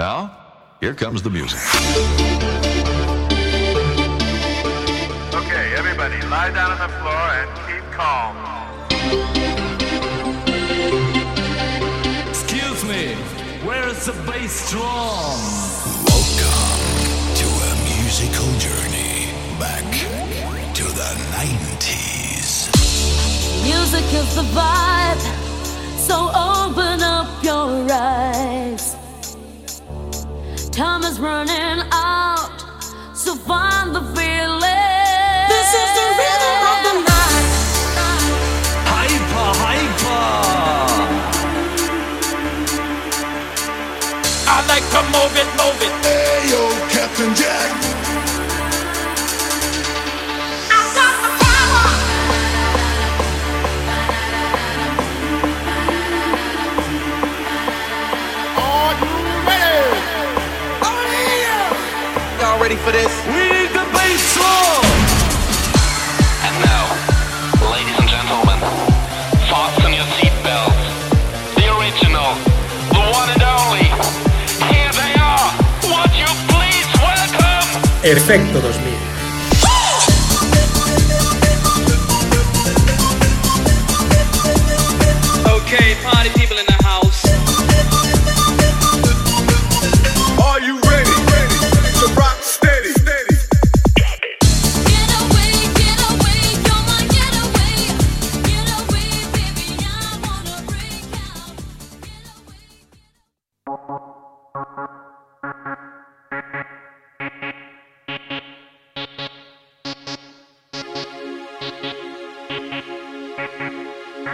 Now, here comes the music. Okay, everybody, lie down on the floor and keep calm. Excuse me, where's the bass drum? Welcome to a musical journey back to the 90s. Music is the vibe, so open up Time is running out, so find the feeling. This is the rhythm of the night. Hyper, hyper. I like to move it, move it. For this? We need the bass drum. And now, ladies and gentlemen, fasten your seatbelts. The original, the one and only. Here they are. Would you please welcome? Efecto 2000.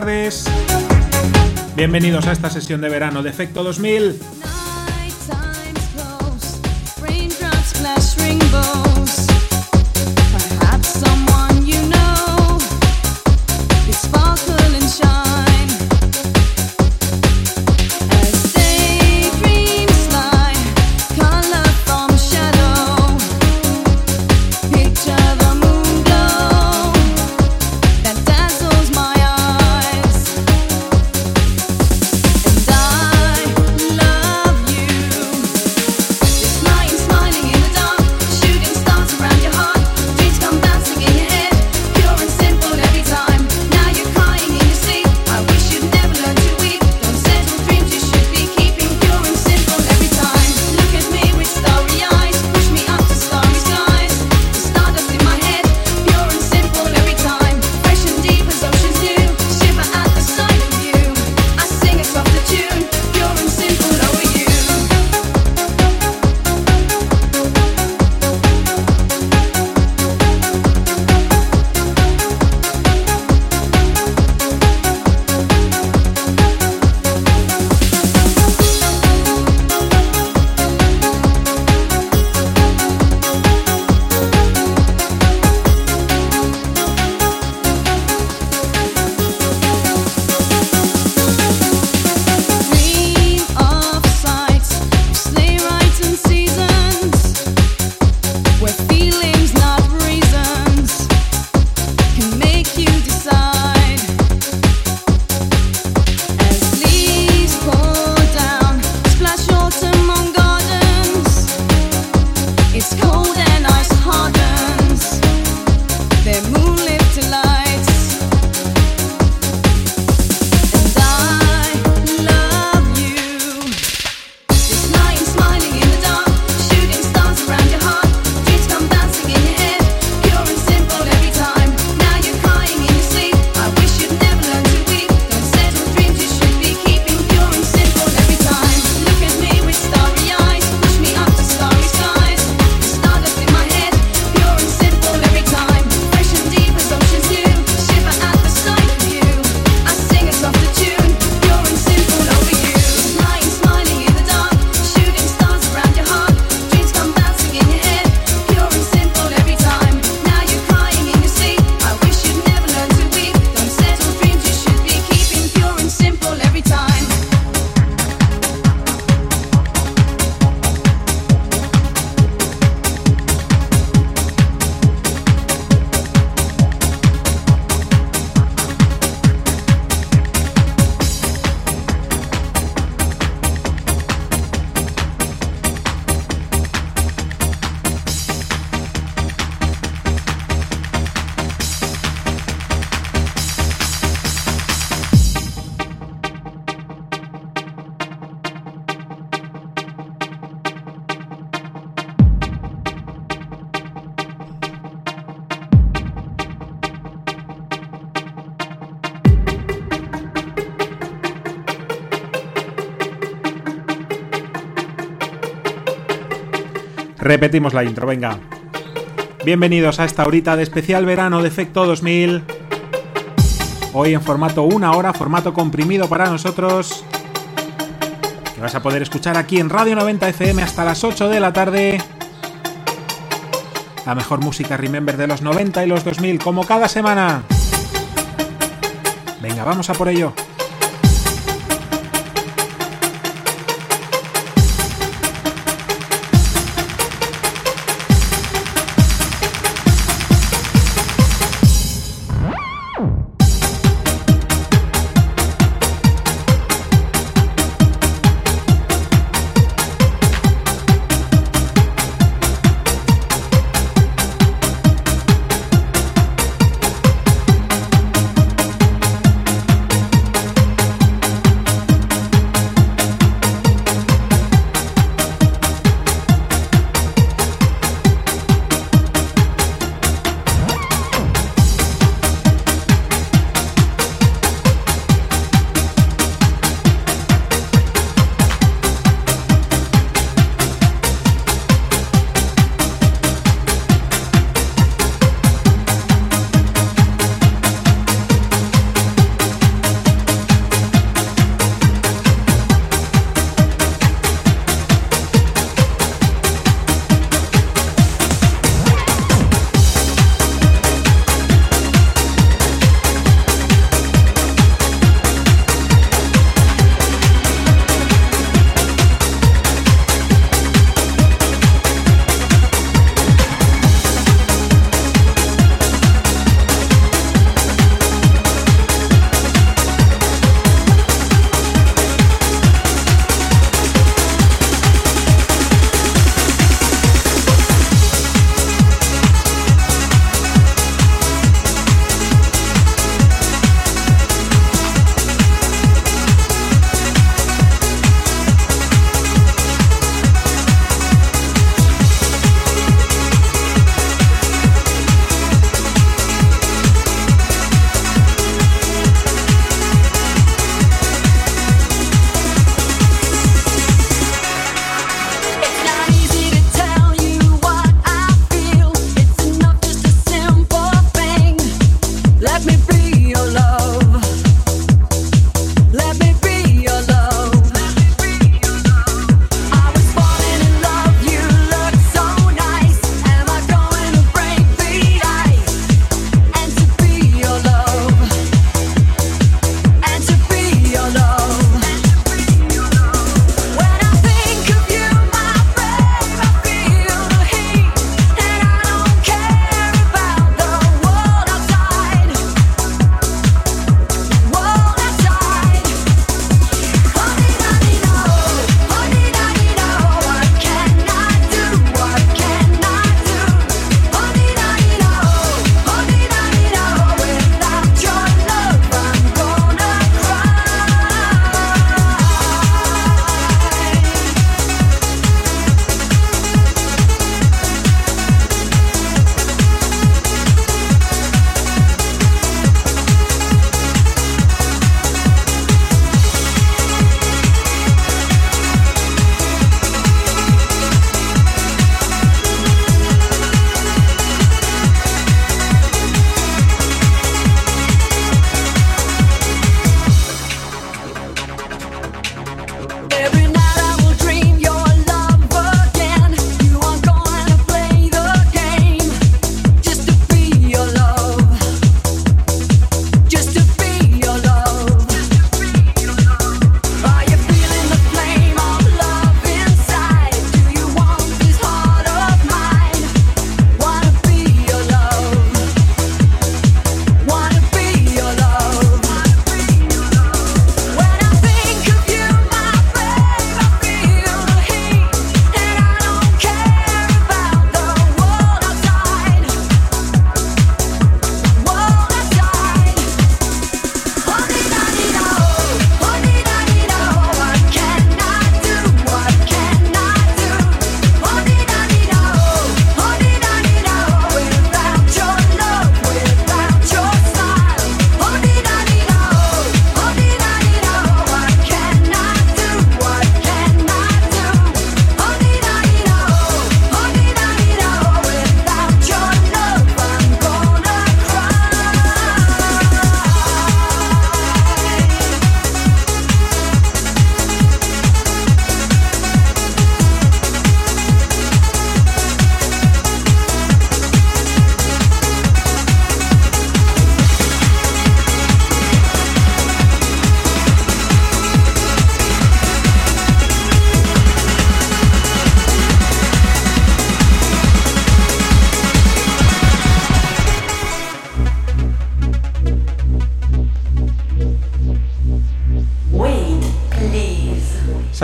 tardes. Bienvenidos a esta sesión de verano de Efecto 2000. Repetimos la intro, venga. Bienvenidos a esta horita de especial verano de Efecto 2000. Hoy en formato una hora, formato comprimido para nosotros. Que vas a poder escuchar aquí en Radio 90 FM hasta las 8 de la tarde. La mejor música Remember de los 90 y los 2000, como cada semana. Venga, vamos a por ello.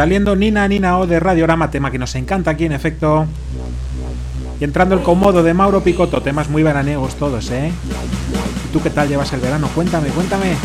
Saliendo Nina Nina O de Radiorama, tema que nos encanta aquí en efecto. Y entrando el comodo de Mauro Picotto, temas muy veraniegos todos, ¿eh? ¿Y tú qué tal llevas el verano? Cuéntame, cuéntame.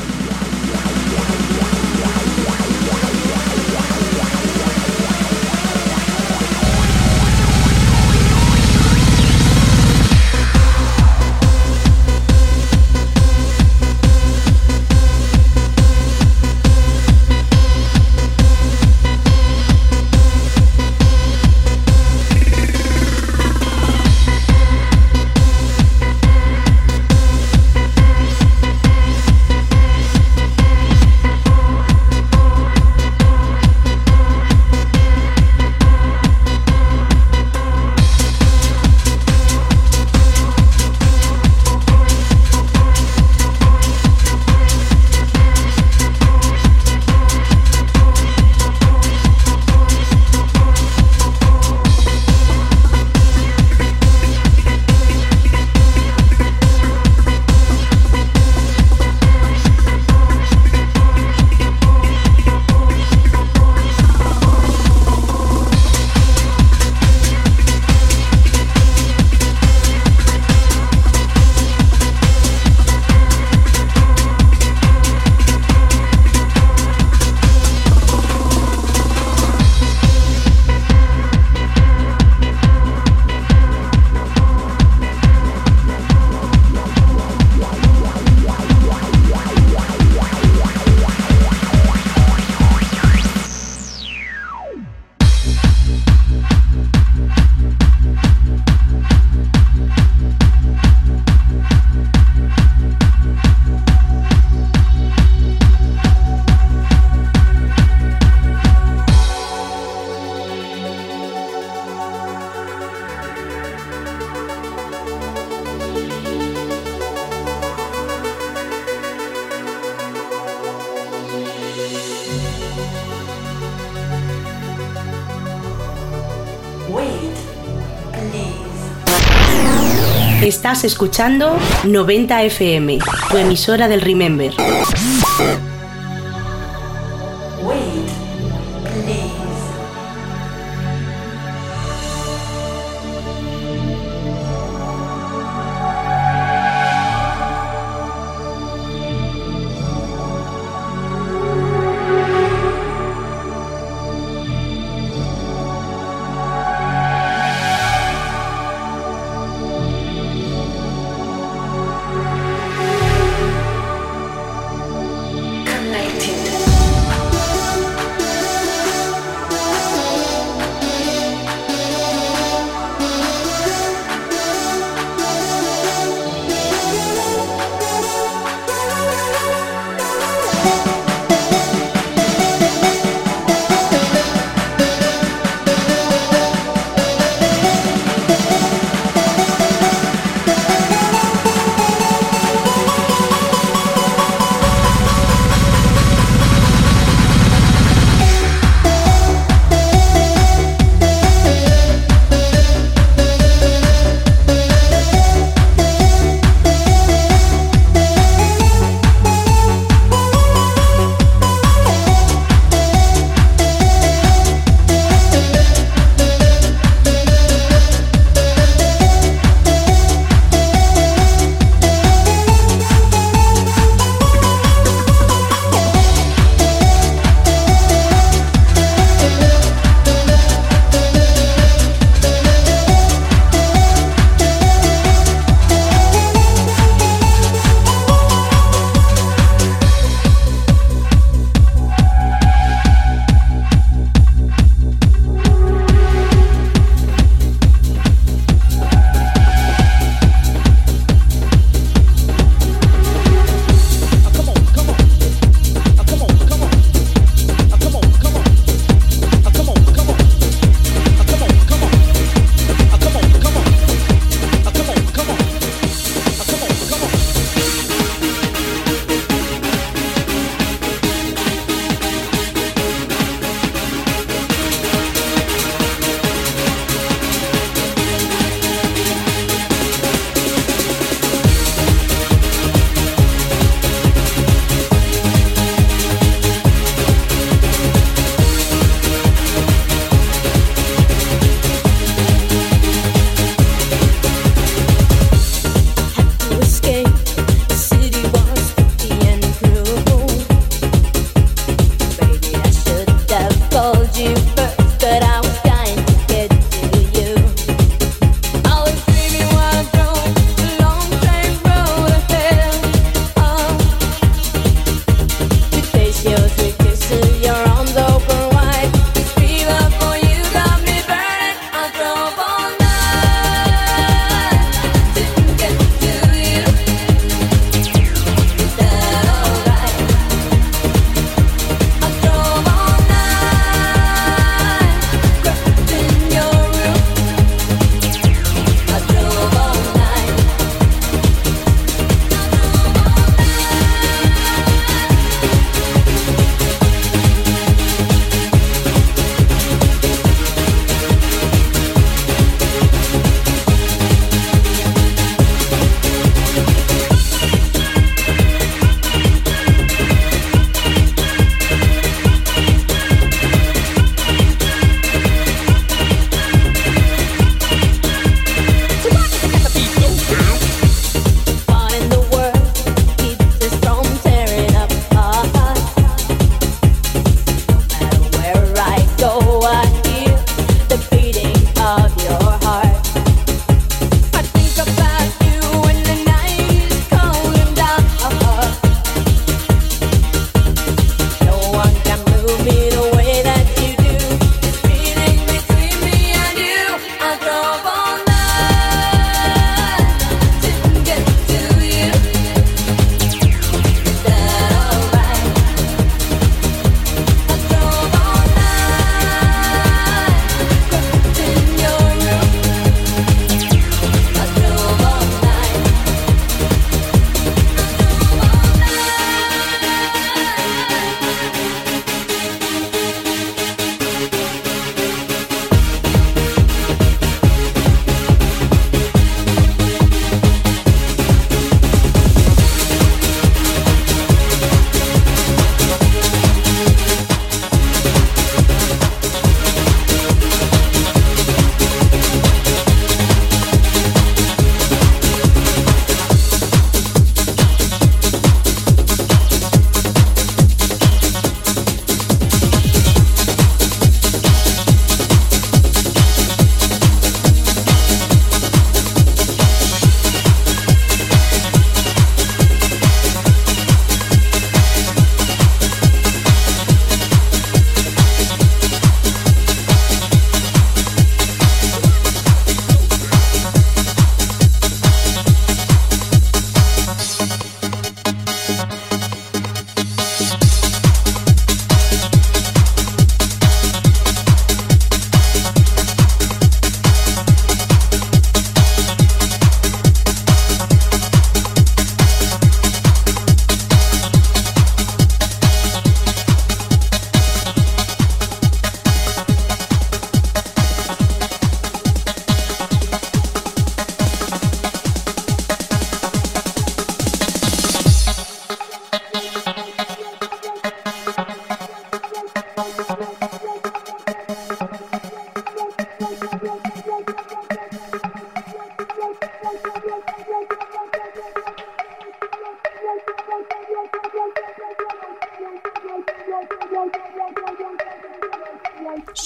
Estás escuchando 90 FM, tu emisora del Remember.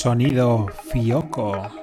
Sonido Fioco.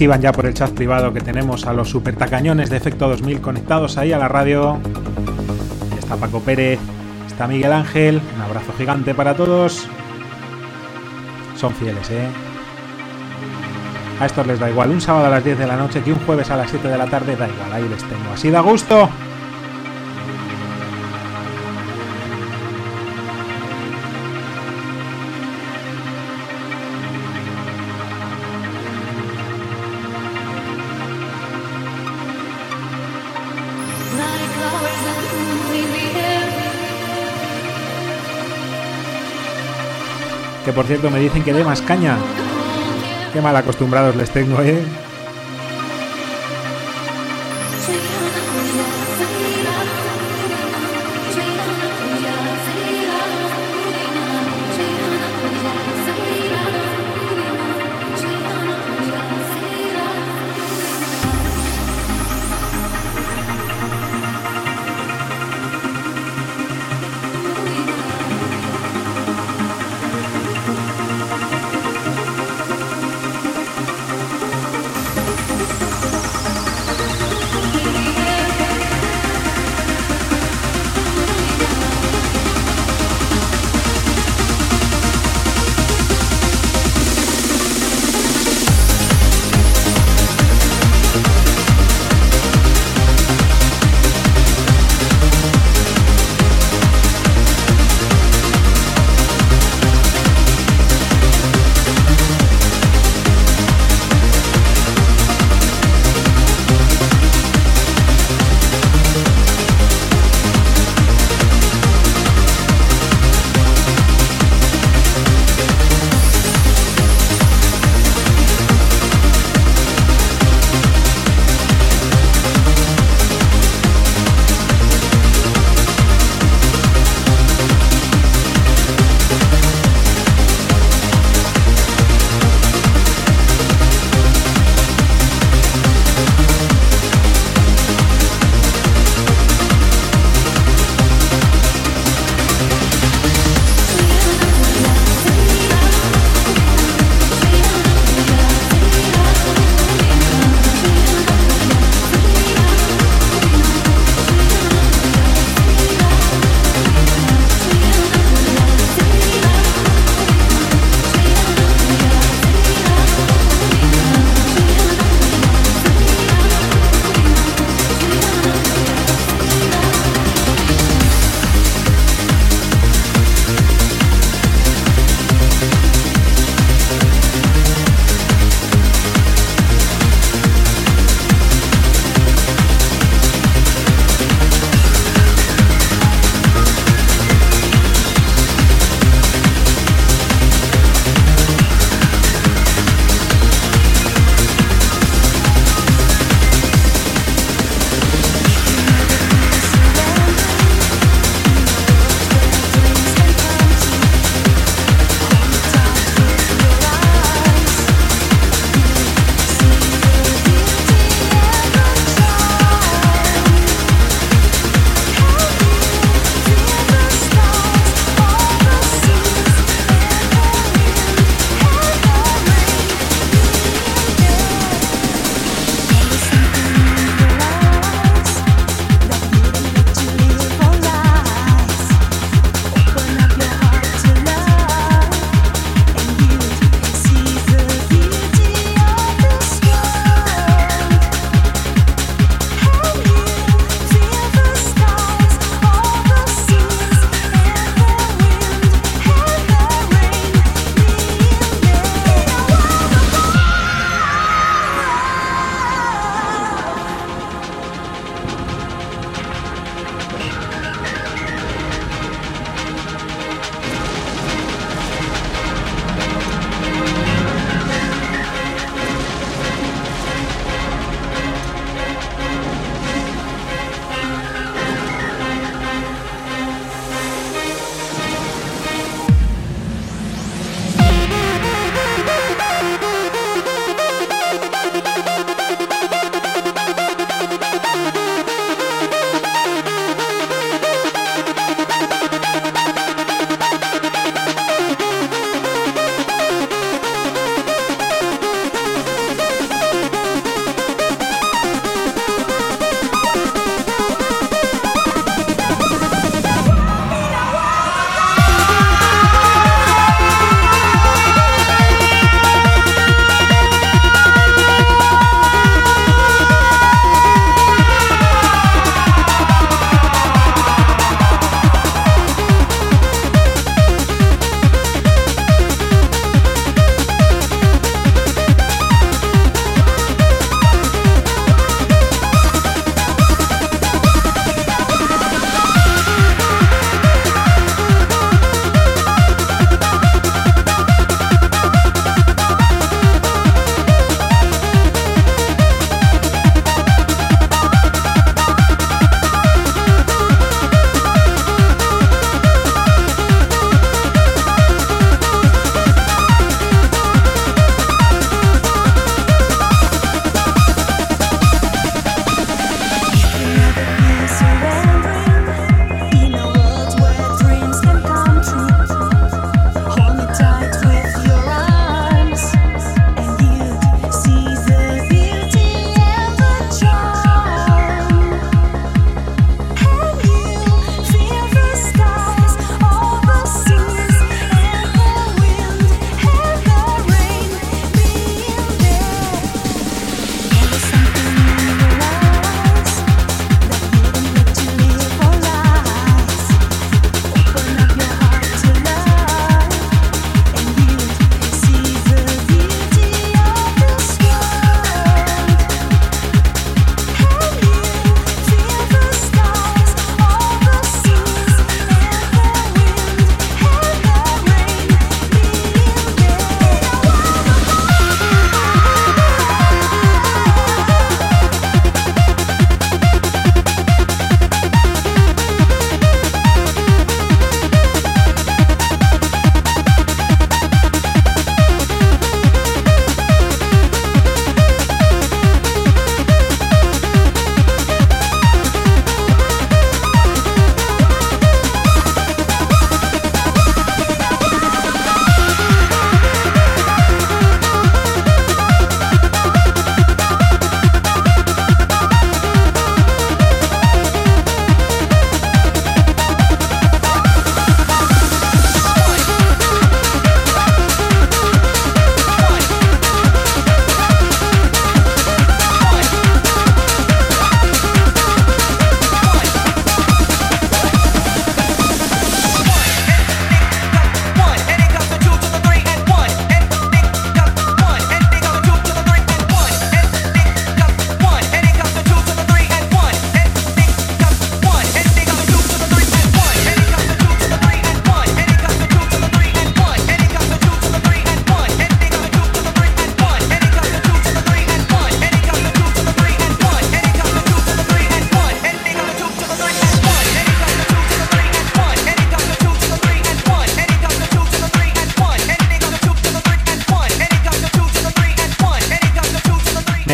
Chivan ya por el chat privado que tenemos a los super tacañones de Efecto 2000 conectados ahí a la radio. Está Paco Pérez, está Miguel Ángel. Un abrazo gigante para todos. Son fieles, ¿eh? A estos les da igual un sábado a las 10 de la noche que un jueves a las 7 de la tarde, da igual, ahí les tengo. Así da gusto. Por cierto me dicen que dé más caña. Qué mal acostumbrados les tengo, ¿eh?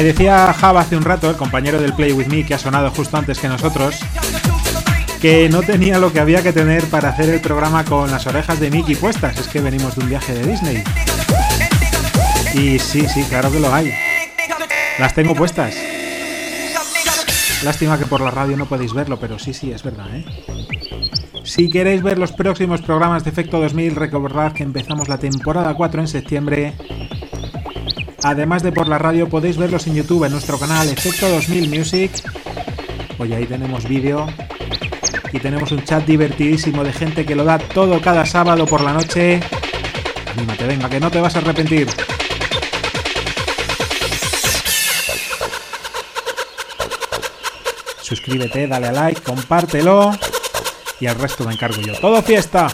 Decía Java hace un rato, el compañero del Play With Me que ha sonado justo antes que nosotros, que no tenía lo que había que tener para hacer el programa con las orejas de Mickey puestas. Es que venimos de un viaje de Disney. Y sí, sí, claro que lo hay. Las tengo puestas. Lástima que por la radio no podéis verlo, pero sí, sí, es verdad, ¿eh? Si queréis ver los próximos programas de Efecto 2000, recordad que empezamos la temporada 4 en septiembre. Además de por la radio, podéis verlos en YouTube en nuestro canal Efecto 2000 Music. Hoy ahí tenemos vídeo y tenemos un chat divertidísimo de gente que lo da todo cada sábado por la noche. Anímate, venga, que no te vas a arrepentir. Suscríbete, dale a like, compártelo y al resto me encargo yo. ¡Todo fiesta!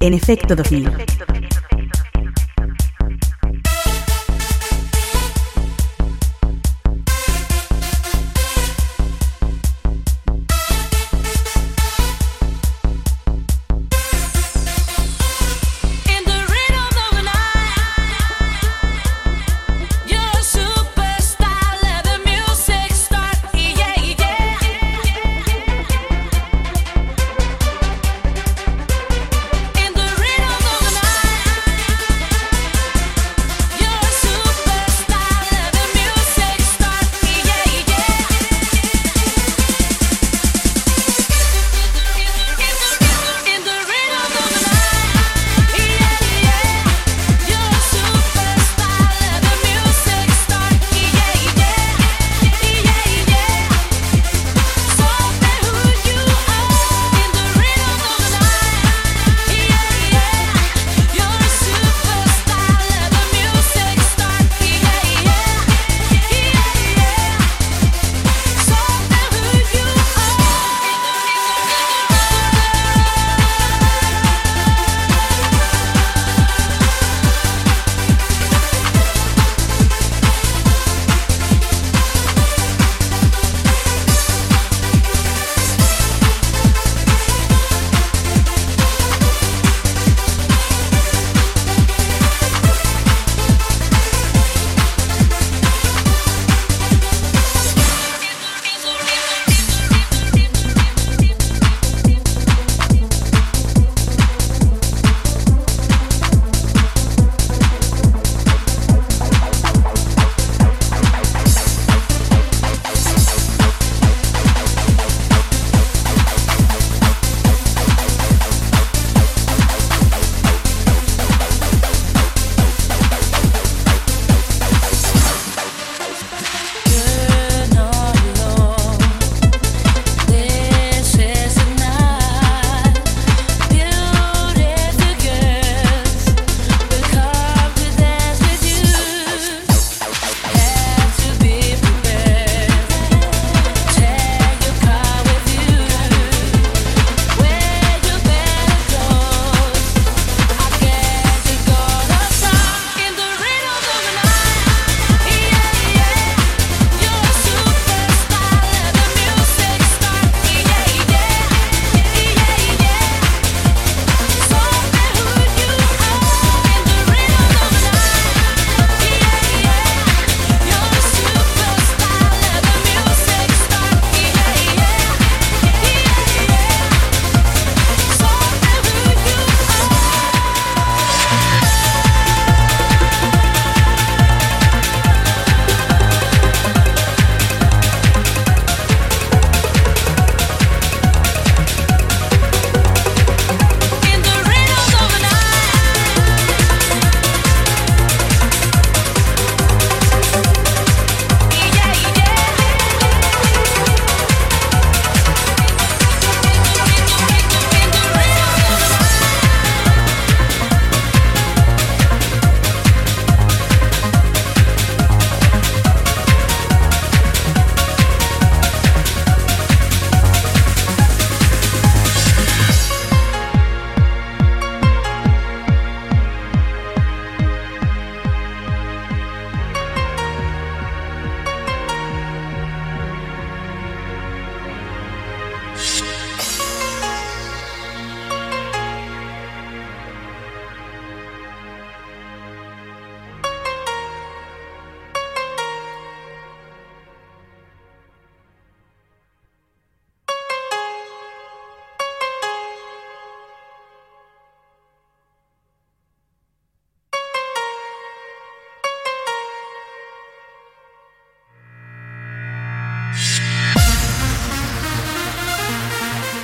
En efecto 2000.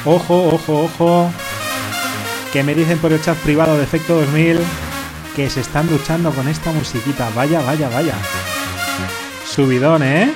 Ojo, ojo, ojo. Que me dicen por el chat privado de Efecto 2000 que se están duchando con esta musiquita. Vaya, vaya, vaya. Subidón, ¿eh?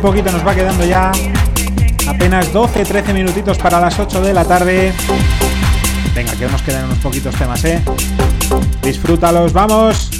Poquito nos va quedando ya. Apenas 12-13 minutitos para las 8 de la tarde. Venga, que nos quedan unos poquitos temas, ¿eh? Disfrútalos, vamos.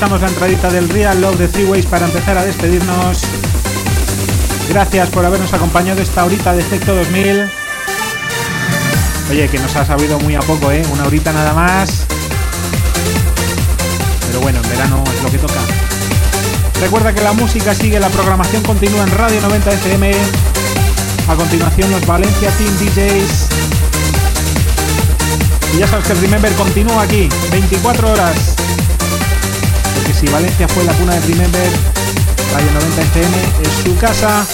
Aprovechamos la entradita del Real Love de Three Ways para empezar a despedirnos. Gracias por habernos acompañado esta horita de Efecto 2000. Oye, que nos ha sabido muy a poco, ¿eh? Una horita nada más. Pero bueno, en verano es lo que toca. Recuerda que la música sigue, la programación continúa en Radio 90 FM. A continuación los Valencia Team DJs. Y ya sabes que el Remember continúa aquí, 24 horas. Porque si Valencia fue la cuna de Remember, Radio 90 FM es su casa.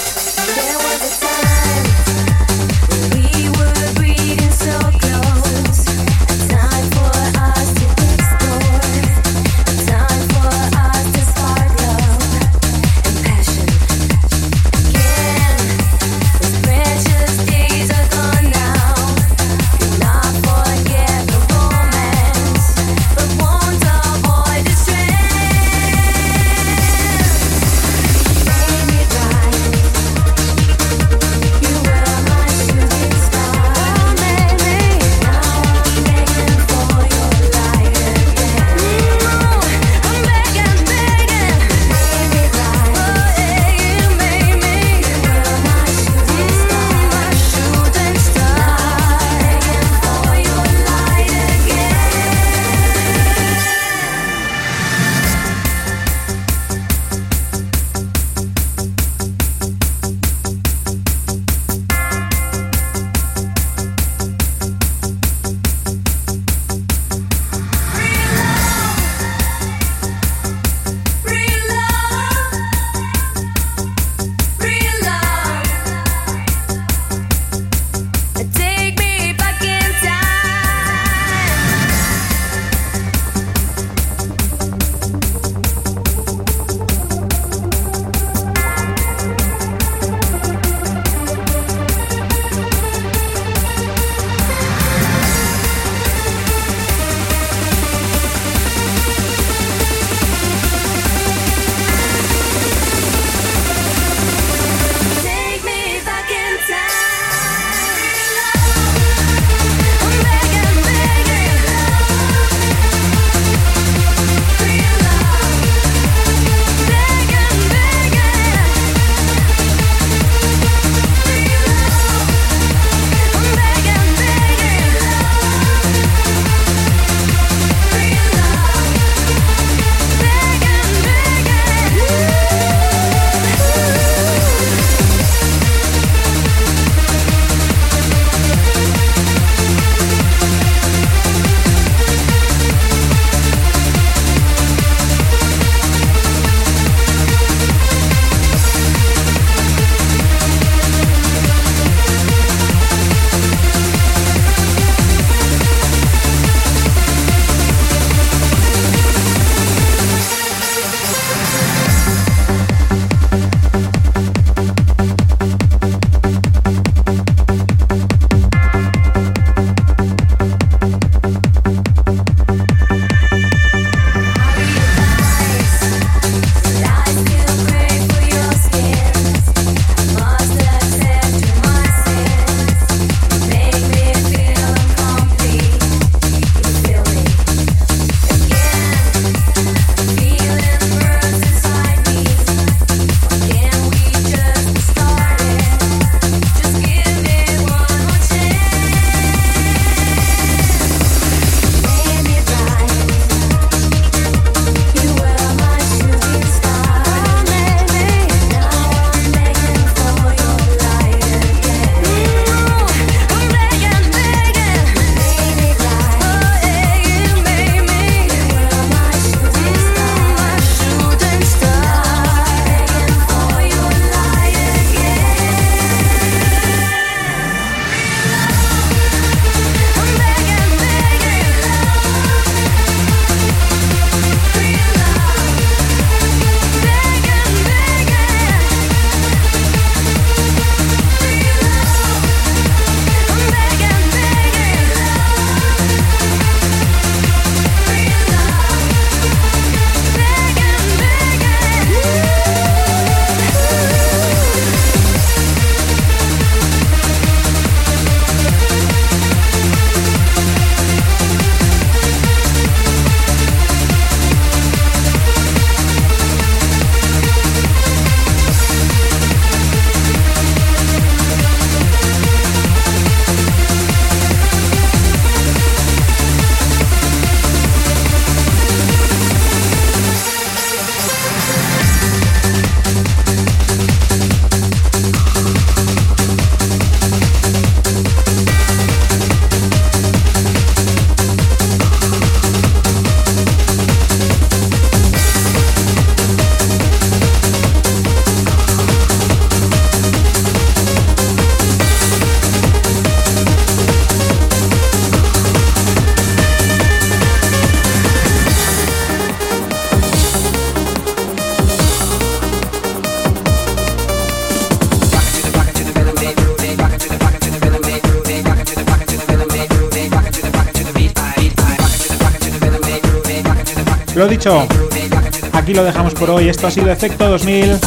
Lo dejamos por hoy. Esto ha sido Efecto 2000.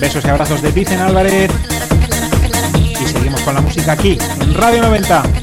Besos y abrazos de Vicen Álvarez. Y seguimos con la música aquí, en Radio 90.